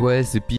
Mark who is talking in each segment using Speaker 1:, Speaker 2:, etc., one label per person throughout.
Speaker 1: Ouais, c'est pi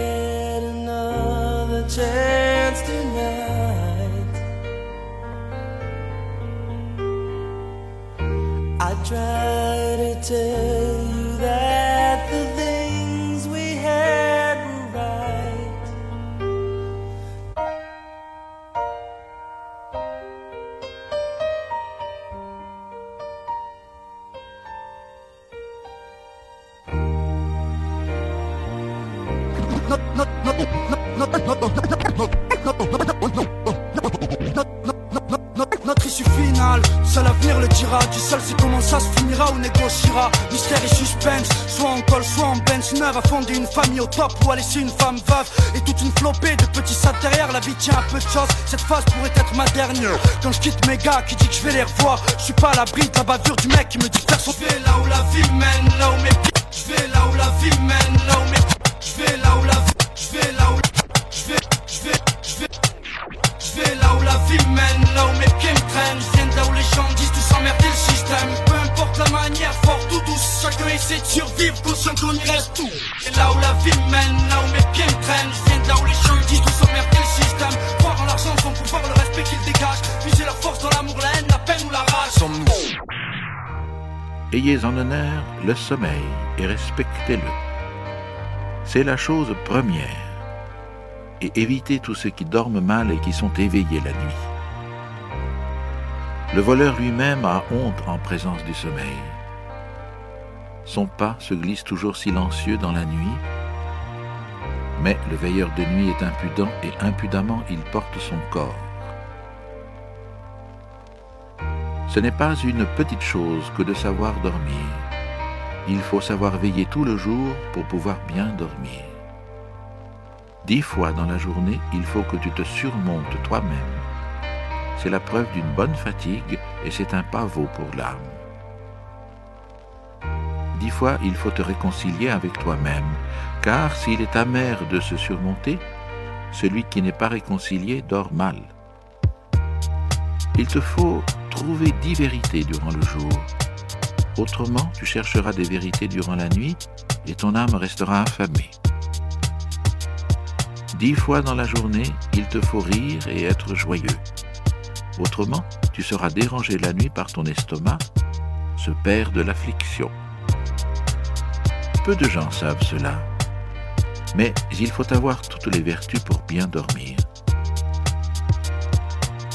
Speaker 2: Notre issue finale, seul l'avenir le dira. Tu seul c'est comment ça se finira ou négociera. Mystère et suspense, soit en col, soit en bench neuve. À fonder une famille au top ou à laisser une femme veuve. Et toute une flopée de petits sacs derrière. La vie tient un peu de choses. Cette phase pourrait être ma dernière. Quand je quitte mes gars qui dit que je vais les revoir. Je suis pas à l'abri de la bavure du mec qui me dit faire son. Je vais là où la vie mène, là où mes. Je vais là où la vie mène, là où mes Je vais là où la Je viens de là où les gens disent tous emmerder le système. Peu importe la manière, fort ou douce, chacun essaie de survivre, conscient qu'on y reste tout. Et là où la vie mène, là où mes pieds me traînent. Je viens de là où les gens disent tous emmerder le système. Croire en l'argent, son pouvoir, le respect qu'ils dégagent. Puiser leur force dans l'amour, la haine, la peine ou la rage. Sommes-nous
Speaker 3: Ayez en honneur le sommeil et respectez-le. C'est la chose première. Et évitez tous ceux qui dorment mal et qui sont éveillés la nuit. Le voleur lui-même a honte en présence du sommeil. Son pas se glisse toujours silencieux dans la nuit, mais le veilleur de nuit est impudent et impudemment il porte son corps. Ce n'est pas une petite chose que de savoir dormir. Il faut savoir veiller tout le jour pour pouvoir bien dormir. Dix fois dans la journée, il faut que tu te surmontes toi-même. C'est la preuve d'une bonne fatigue et c'est un pavot pour l'âme. Dix fois, il faut te réconcilier avec toi-même, car s'il est amer de se surmonter, celui qui n'est pas réconcilié dort mal. Il te faut trouver dix vérités durant le jour. Autrement, tu chercheras des vérités durant la nuit et ton âme restera affamée. Dix fois dans la journée, il te faut rire et être joyeux. Autrement, tu seras dérangé la nuit par ton estomac, ce père de l'affliction. Peu de gens savent cela, mais il faut avoir toutes les vertus pour bien dormir.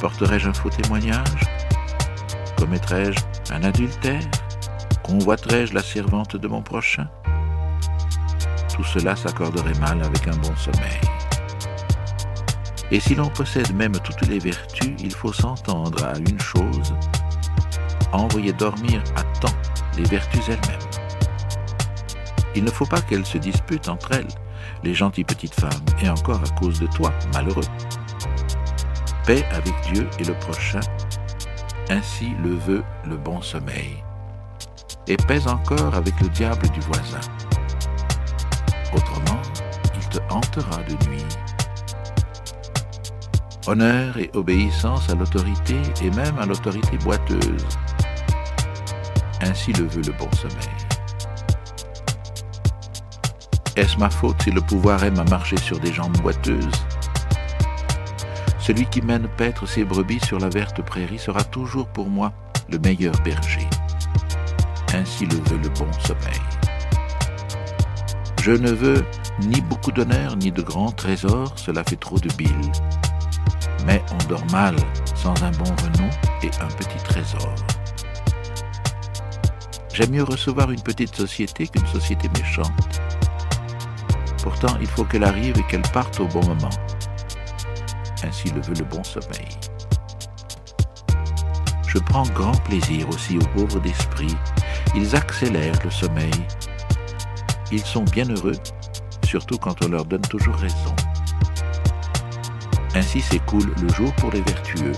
Speaker 3: Porterai-je un faux témoignage? Commettrai-je un adultère? Convoiterai-je la servante de mon prochain? Tout cela s'accorderait mal avec un bon sommeil. Et si l'on possède même toutes les vertus, il faut s'entendre à une chose, envoyer dormir à temps les vertus elles-mêmes. Il ne faut pas qu'elles se disputent entre elles, les gentilles petites femmes, et encore à cause de toi, malheureux. Paix avec Dieu et le prochain, ainsi le veut le bon sommeil. Et paix encore avec le diable du voisin. Autrement, il te hantera de nuit. Honneur et obéissance à l'autorité et même à l'autorité boiteuse. Ainsi le veut le bon sommeil. Est-ce ma faute si le pouvoir aime à marcher sur des jambes boiteuses? Celui qui mène paître ses brebis sur la verte prairie sera toujours pour moi le meilleur berger. Ainsi le veut le bon sommeil. Je ne veux ni beaucoup d'honneur ni de grands trésors, cela fait trop de bile. Mais on dort mal sans un bon renom et un petit trésor. J'aime mieux recevoir une petite société qu'une société méchante. Pourtant, il faut qu'elle arrive et qu'elle parte au bon moment. Ainsi le veut le bon sommeil. Je prends grand plaisir aussi aux pauvres d'esprit. Ils accélèrent le sommeil. Ils sont bien heureux, surtout quand on leur donne toujours raison. Ainsi s'écoule le jour pour les vertueux.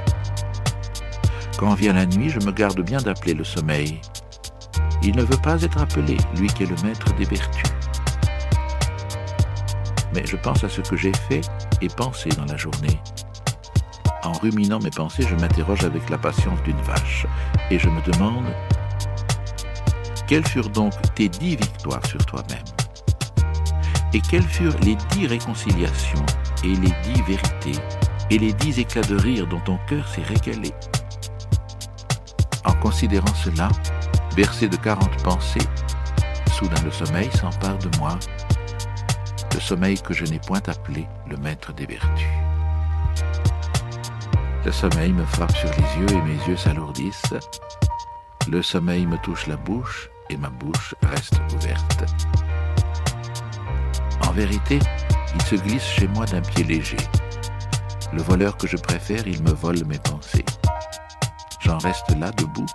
Speaker 3: Quand vient la nuit, je me garde bien d'appeler le sommeil. Il ne veut pas être appelé, lui qui est le maître des vertus. Mais je pense à ce que j'ai fait et pensé dans la journée. En ruminant mes pensées, je m'interroge avec la patience d'une vache et je me demande quelles furent donc tes dix victoires sur toi-même? Et quelles furent les dix réconciliations et les dix vérités et les dix éclats de rire dont ton cœur s'est régalé. En considérant cela, bercé de quarante pensées, soudain le sommeil s'empare de moi, le sommeil que je n'ai point appelé le maître des vertus. Le sommeil me frappe sur les yeux et mes yeux s'alourdissent. Le sommeil me touche la bouche et ma bouche reste ouverte. En vérité, il se glisse chez moi d'un pied léger. Le voleur que je préfère, il me vole mes pensées. J'en reste là debout,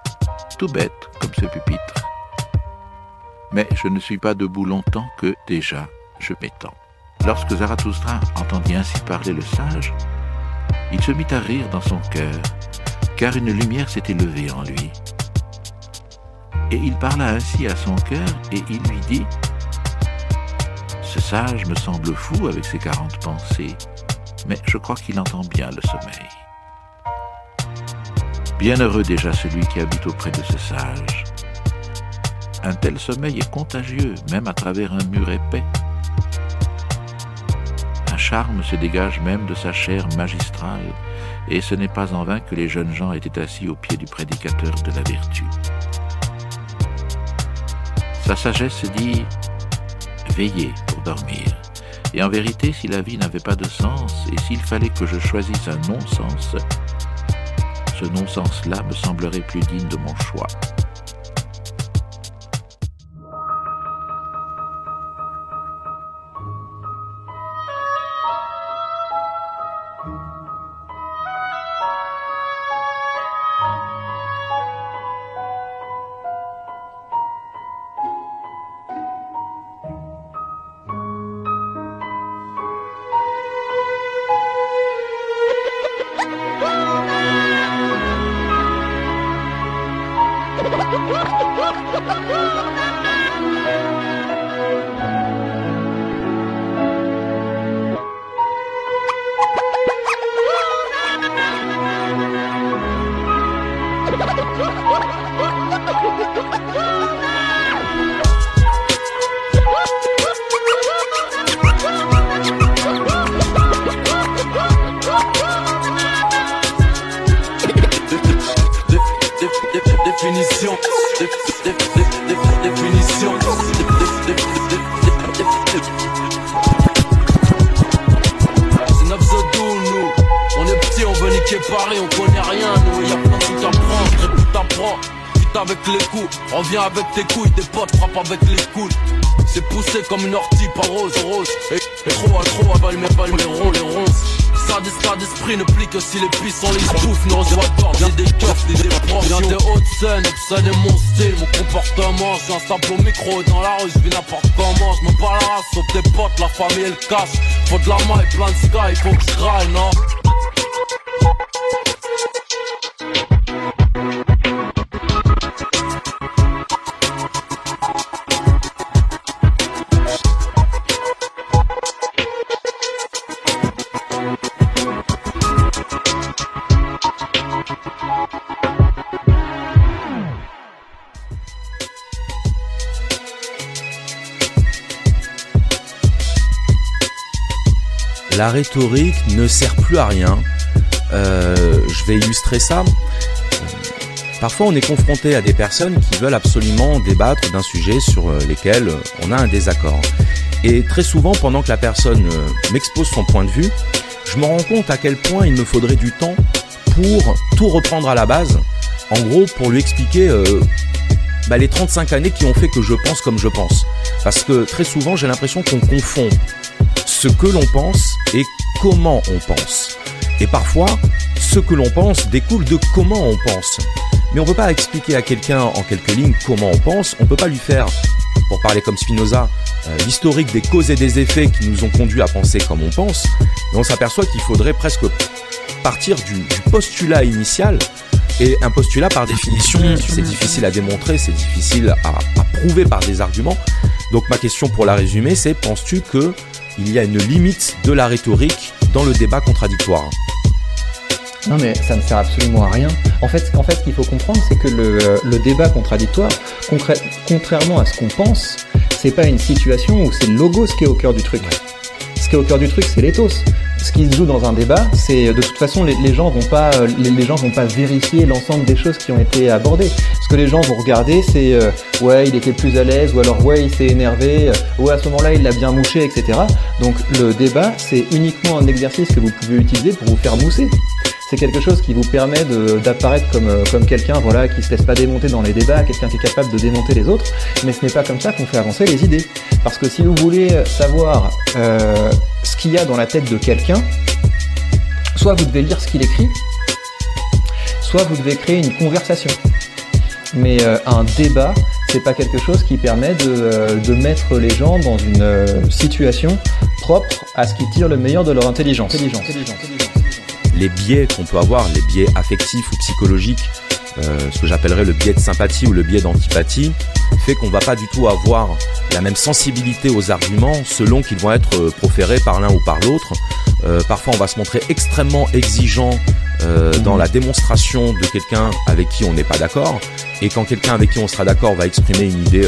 Speaker 3: tout bête comme ce pupitre. Mais je ne suis pas debout longtemps que déjà je m'étends. Lorsque Zarathustra entendit ainsi parler le sage, il se mit à rire dans son cœur, car une lumière s'était levée en lui. Et il parla ainsi à son cœur, et il lui dit, sage me semble fou avec ses quarante pensées, mais je crois qu'il entend bien le sommeil. Bienheureux déjà celui qui habite auprès de ce sage. Un tel sommeil est contagieux, même à travers un mur épais. Un charme se dégage même de sa chair magistrale, et ce n'est pas en vain que les jeunes gens étaient assis au pied du prédicateur de la vertu. Sa sagesse dit veiller pour Et en vérité, si la vie n'avait pas de sens, et s'il fallait que je choisisse un non-sens, ce non-sens-là me semblerait plus digne de mon choix.
Speaker 4: Tes couilles, tes potes frappent avec les coudes. C'est poussé comme une ortie par rose, rose. Et, et trop à trop, avale mes balles, les ronds, les ronces. Ça d'état d'esprit ne plie que si les pistes sont les bouffes, reçoit pas Viens des coffres, des proportions Viens des hautes scènes, obscène est mon style, mon comportement suis un au micro dans la rue, je vis n'importe comment Je me bats la race, potes, la famille et le cash Faut de la maille, plein de sky, faut que je graille, non?
Speaker 5: La rhétorique ne sert plus à rien. Euh, je vais illustrer ça. Parfois, on est confronté à des personnes qui veulent absolument débattre d'un sujet sur lesquels on a un désaccord. Et très souvent, pendant que la personne m'expose son point de vue, je me rends compte à quel point il me faudrait du temps pour tout reprendre à la base. En gros, pour lui expliquer euh, bah, les 35 années qui ont fait que je pense comme je pense. Parce que très souvent, j'ai l'impression qu'on confond ce que l'on pense et comment on pense. Et parfois, ce que l'on pense découle de comment on pense. Mais on ne peut pas expliquer à quelqu'un en quelques lignes comment on pense, on ne peut pas lui faire, pour parler comme Spinoza, euh, l'historique des causes et des effets qui nous ont conduits à penser comme on pense, et on s'aperçoit qu'il faudrait presque partir du, postulat initial, et un postulat par définition, c'est difficile à démontrer, c'est difficile à, à, prouver par des arguments. Donc ma question pour la résumer, c'est penses-tu que il y a une limite de la rhétorique dans le débat contradictoire
Speaker 6: non mais ça ne sert absolument à rien. En fait, ce qu'il faut comprendre, c'est que le, débat contradictoire, contrairement à ce qu'on pense, c'est pas une situation où c'est le logos qui est au cœur du truc. Ce qui est au cœur du truc, c'est l'éthos. Ce qui se joue dans un débat, c'est de toute façon les, gens vont pas les, gens vont pas vérifier l'ensemble des choses qui ont été abordées. Ce que les gens vont regarder, c'est euh, ouais il était plus à l'aise ou alors ouais il s'est énervé, euh, ouais à ce moment-là il l'a bien mouché, etc. Donc le débat, c'est uniquement un exercice que vous pouvez utiliser pour vous faire mousser c'est quelque chose qui vous permet d'apparaître comme, euh, comme quelqu'un voilà, qui se laisse pas démonter dans les débats, quelqu'un qui est capable de démonter les autres, mais ce n'est pas comme ça qu'on fait avancer les idées. Parce que si vous voulez savoir euh, ce qu'il y a dans la tête de quelqu'un, soit vous devez lire ce qu'il écrit, soit vous devez créer une conversation. Mais euh, un débat, c'est pas quelque chose qui permet de, mettre les gens dans une situation propre à ce qui tire le meilleur de leur intelligence, intelligence
Speaker 5: les biais qu'on peut avoir, les biais affectifs ou psychologiques, euh, ce que j'appellerais le biais de sympathie ou le biais d'antipathie, fait qu'on va pas du tout avoir la même sensibilité aux arguments selon qu'ils vont être euh, proférés par l'un ou par l'autre. Euh, parfois, on va se montrer extrêmement exigeant dans la démonstration de quelqu'un avec qui on n'est pas d'accord, et quand quelqu'un avec qui on sera d'accord va exprimer une idée,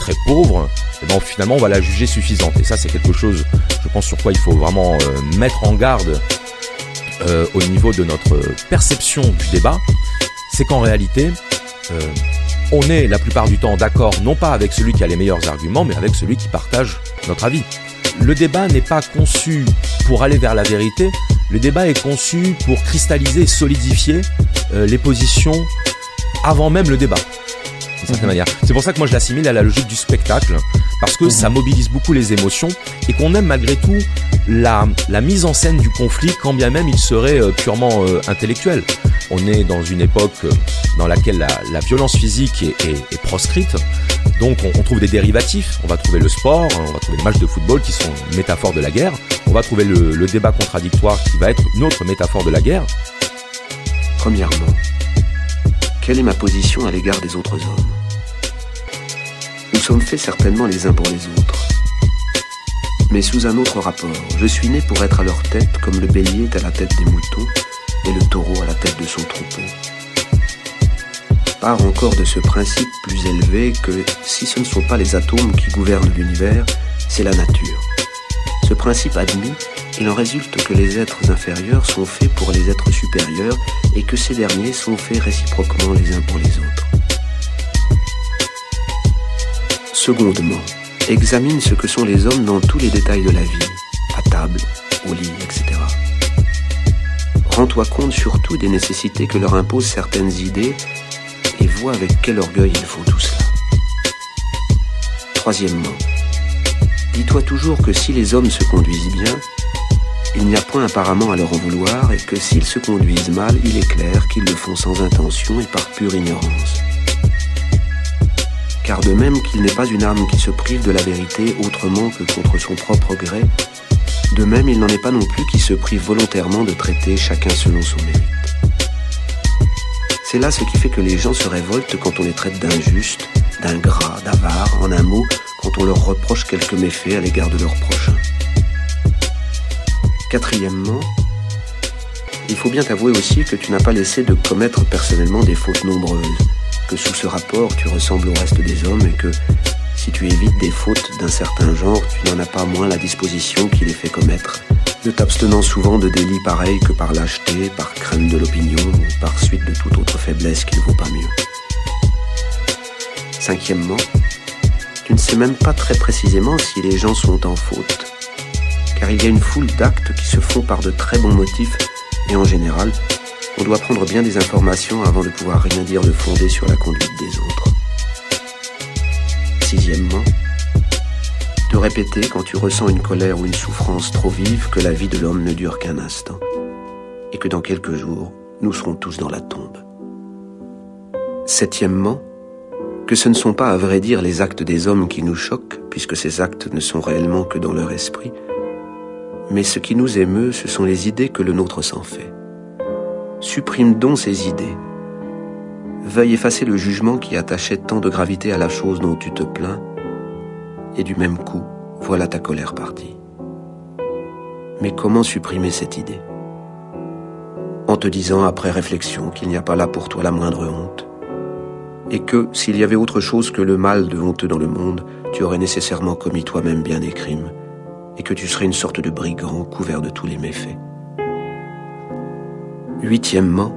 Speaker 5: très pauvre, eh ben, finalement on va la juger suffisante. Et ça, c'est quelque chose, je pense, sur quoi il faut vraiment mettre en garde euh, au niveau de notre perception du débat, c'est qu'en réalité, euh, on est la plupart du temps d'accord non pas avec celui qui a les meilleurs arguments, mais avec celui qui partage notre avis. Le débat n'est pas conçu pour aller vers la vérité, le débat est conçu pour cristalliser solidifier euh, les positions avant même le débat. C'est pour ça que moi je l'assimile à la logique du spectacle, parce que ça mobilise beaucoup les émotions et qu'on aime malgré tout la, mise en scène du conflit, quand bien même il serait euh, purement euh, intellectuel. On est dans une époque euh, dans laquelle la, violence physique est, proscrite, donc on, trouve des dérivatifs. On va trouver le sport, on va trouver les matchs de football qui sont une métaphore de la guerre, on va trouver le, le débat contradictoire qui va être une autre métaphore de la guerre.
Speaker 7: Premièrement, quelle est ma position à l'égard des autres hommes? Nous sommes faits certainement les uns pour les autres. Mais sous un autre rapport, je suis né pour être à leur tête comme le bélier est à la tête des moutons et le taureau à la tête de son troupeau. Part encore de ce principe plus élevé que si ce ne sont pas les atomes qui gouvernent l'univers, c'est la nature. Ce principe admis, il en résulte que les êtres inférieurs sont faits pour les êtres supérieurs et que ces derniers sont faits réciproquement les uns pour les autres. Secondement, examine ce que sont les hommes dans tous les détails de la vie, à table, au lit, etc. Rends-toi compte surtout des nécessités que leur imposent certaines idées et vois avec quel orgueil ils font tout cela. Troisièmement, dis-toi toujours que si les hommes se conduisent bien, il n'y a point apparemment à leur en vouloir et que s'ils se conduisent mal, il est clair qu'ils le font sans intention et par pure ignorance. Car de même qu'il n'est pas une âme qui se prive de la vérité autrement que contre son propre gré, de même il n'en est pas non plus qui se prive volontairement de traiter chacun selon son mérite. C'est là ce qui fait que les gens se révoltent quand on les traite d'injustes, d'ingrats, d'avares, en un mot, quand on leur reproche quelques méfaits à l'égard de leur prochain. Quatrièmement, il faut bien t'avouer aussi que tu n'as pas laissé de commettre personnellement des fautes nombreuses, que sous ce rapport tu ressembles au reste des hommes et que si tu évites des fautes d'un certain genre, tu n'en as pas moins la disposition qui les fait commettre, ne t'abstenant souvent de délits pareils que par lâcheté, par crainte de l'opinion ou par suite de toute autre faiblesse qui ne vaut pas mieux. Cinquièmement, tu ne sais même pas très précisément si les gens sont en faute car il y a une foule d'actes qui se font par de très bons motifs, et en général, on doit prendre bien des informations avant de pouvoir rien dire de fondé sur la conduite des autres. sixièmement, te répéter quand tu ressens une colère ou une souffrance trop vive que la vie de l'homme ne dure qu'un instant et que dans quelques jours, nous serons tous dans la tombe. Septièmement, que ce ne sont pas à vrai dire les actes des hommes qui nous choquent, puisque ces actes ne sont réellement que dans leur esprit, mais ce qui nous émeut, ce sont les idées que le nôtre s'en fait. Supprime donc ces idées. Veuille effacer le jugement qui attachait tant de gravité à la chose dont tu te plains, et du même coup, voilà ta colère partie. Mais comment supprimer cette idée? En te disant après réflexion qu'il n'y a pas là pour toi la moindre honte, et que s'il y avait autre chose que le mal de honteux dans le monde, tu aurais nécessairement commis toi-même bien des crimes, et que tu serais une sorte de brigand couvert de tous les méfaits. Huitièmement,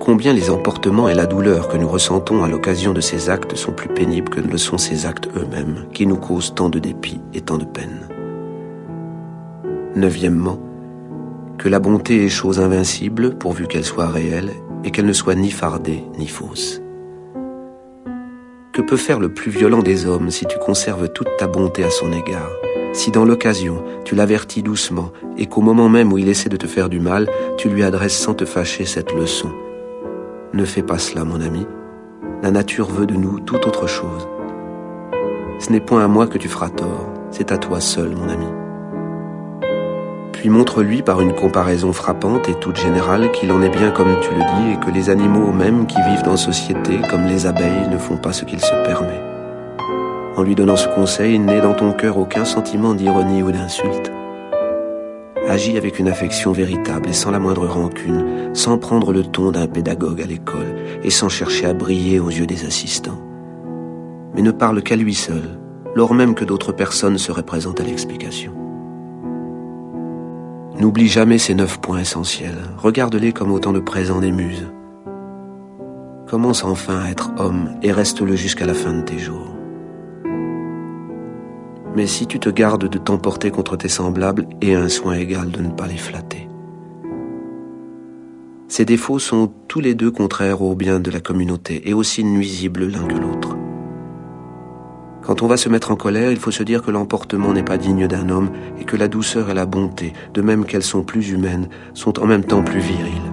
Speaker 7: combien les emportements et la douleur que nous ressentons à l'occasion de ces actes sont plus pénibles que ne le sont ces actes eux-mêmes, qui nous causent tant de dépit et tant de peine. Neuvièmement, que la bonté est chose invincible pourvu qu'elle soit réelle et qu'elle ne soit ni fardée ni fausse. Que peut faire le plus violent des hommes si tu conserves toute ta bonté à son égard si dans l'occasion tu l'avertis doucement et qu'au moment même où il essaie de te faire du mal, tu lui adresses sans te fâcher cette leçon. Ne fais pas cela, mon ami. La nature veut de nous tout autre chose. Ce n'est point à moi que tu feras tort, c'est à toi seul, mon ami. Puis montre-lui par une comparaison frappante et toute générale qu'il en est bien comme tu le dis et que les animaux mêmes qui vivent dans société, comme les abeilles, ne font pas ce qu'ils se permettent. En lui donnant ce conseil, n'est dans ton cœur aucun sentiment d'ironie ou d'insulte. Agis avec une affection véritable et sans la moindre rancune, sans prendre le ton d'un pédagogue à l'école et sans chercher à briller aux yeux des assistants. Mais ne parle qu'à lui seul, lors même que d'autres personnes seraient présentes à l'explication. N'oublie jamais ces neuf points essentiels. Regarde-les comme autant de présents des muses. Commence enfin à être homme et reste-le jusqu'à la fin de tes jours. Mais si tu te gardes de t'emporter contre tes semblables, aie un soin égal de ne pas les flatter. Ces défauts sont tous les deux contraires au bien de la communauté et aussi nuisibles l'un que l'autre. Quand on va se mettre en colère, il faut se dire que l'emportement n'est pas digne d'un homme et que la douceur et la bonté, de même qu'elles sont plus humaines, sont en même temps plus viriles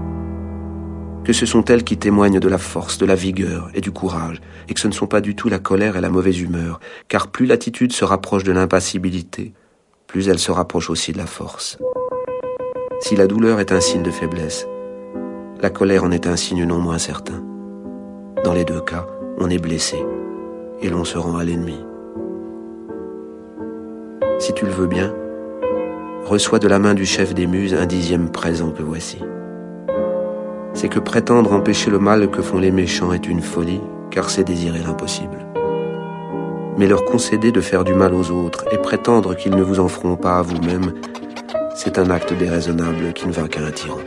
Speaker 7: que ce sont elles qui témoignent de la force, de la vigueur et du courage, et que ce ne sont pas du tout la colère et la mauvaise humeur, car plus l'attitude se rapproche de l'impassibilité, plus elle se rapproche aussi de la force. Si la douleur est un signe de faiblesse, la colère en est un signe non moins certain. Dans les deux cas, on est blessé, et l'on se rend à l'ennemi. Si tu le veux bien, reçois de la main du chef des muses un dixième présent que voici c'est que prétendre empêcher le mal que font les méchants est une folie, car c'est désirer l'impossible. Mais leur concéder de faire du mal aux autres et prétendre qu'ils ne vous en feront pas à vous-même, c'est un acte déraisonnable qui ne va qu'à un tyran.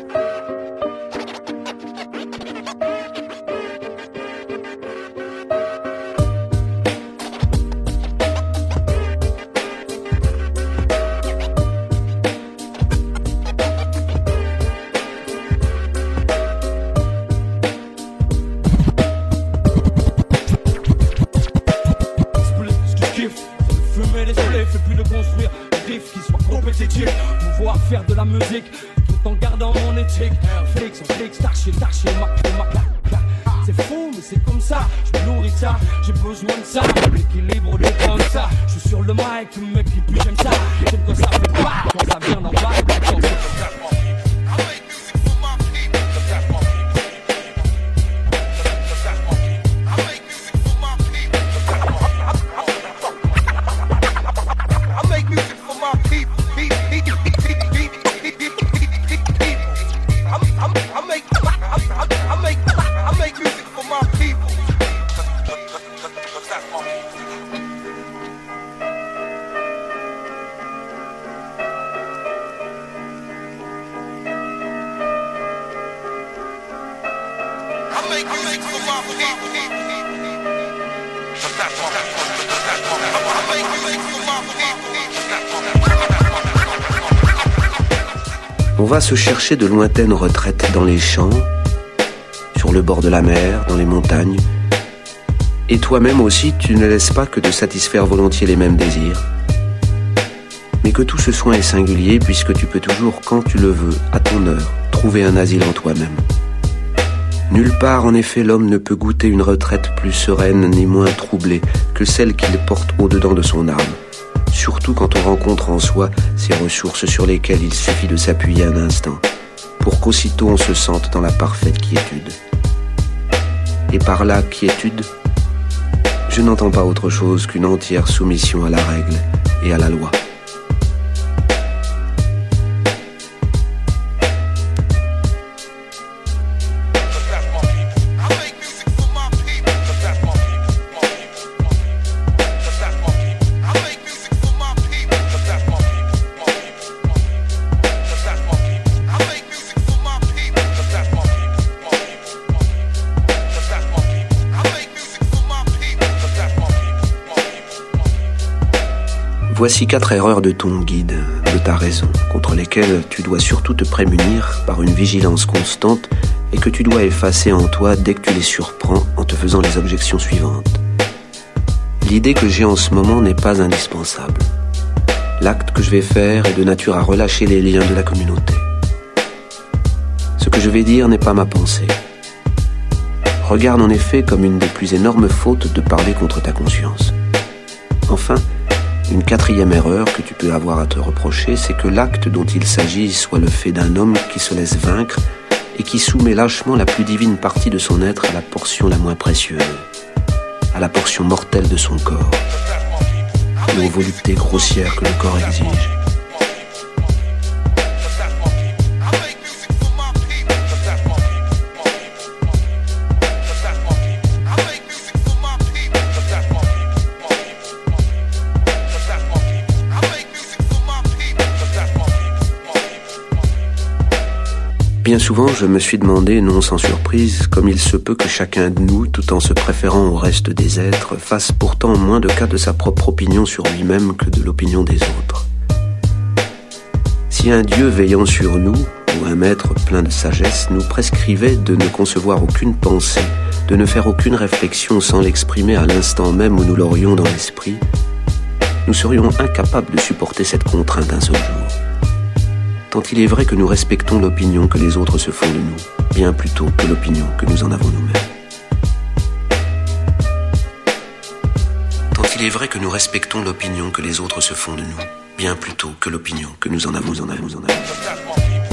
Speaker 7: Chercher de lointaines retraites dans les champs, sur le bord de la mer, dans les montagnes, Et toi-même aussi, tu ne laisses pas que de satisfaire volontiers les mêmes désirs. Mais que tout ce soin est singulier puisque tu peux toujours, quand tu le veux, à ton heure, trouver un asile en toi-même. Nulle part, en effet, l'homme ne peut goûter une retraite plus sereine ni moins troublée que celle qu'il porte au-dedans de son âme, surtout quand on rencontre en soi ces ressources sur lesquelles il suffit de s'appuyer un instant, pour qu'aussitôt on se sente dans la parfaite quiétude. Et par là, quiétude, je n'entends pas autre chose qu'une entière soumission à la règle et à la loi. Quatre erreurs de ton guide, de ta raison, contre lesquelles tu dois surtout te prémunir par une vigilance constante et que tu dois effacer en toi dès que tu les surprends en te faisant les objections suivantes. L'idée que j'ai en ce moment n'est pas indispensable. L'acte que je vais faire est de nature à relâcher les liens de la communauté. Ce que je vais dire n'est pas ma pensée. Regarde en effet comme une des plus énormes fautes de parler contre ta conscience. Enfin, une quatrième erreur que tu peux avoir à te reprocher, c'est que l'acte dont il s'agit soit le fait d'un homme qui se laisse vaincre et qui soumet lâchement la plus divine partie de son être à la portion la moins précieuse, à la portion mortelle de son corps, aux voluptés grossières que le corps exige. Bien souvent, je me suis demandé, non sans surprise, comme il se peut que chacun de nous, tout en se préférant au reste des êtres, fasse pourtant moins de cas de sa propre opinion sur lui-même que de l'opinion des autres. Si un Dieu veillant sur nous, ou un maître plein de sagesse, nous prescrivait de ne concevoir aucune pensée, de ne faire aucune réflexion sans l'exprimer à l'instant même où nous l'aurions dans l'esprit, nous serions incapables de supporter cette contrainte un seul jour tant il est vrai que nous respectons l'opinion que les autres se font de nous, bien plutôt que l'opinion que nous en avons nous-mêmes. Tant il est vrai que nous respectons l'opinion que les autres se font de nous, bien plutôt que l'opinion que nous en avons, en avons, en avons.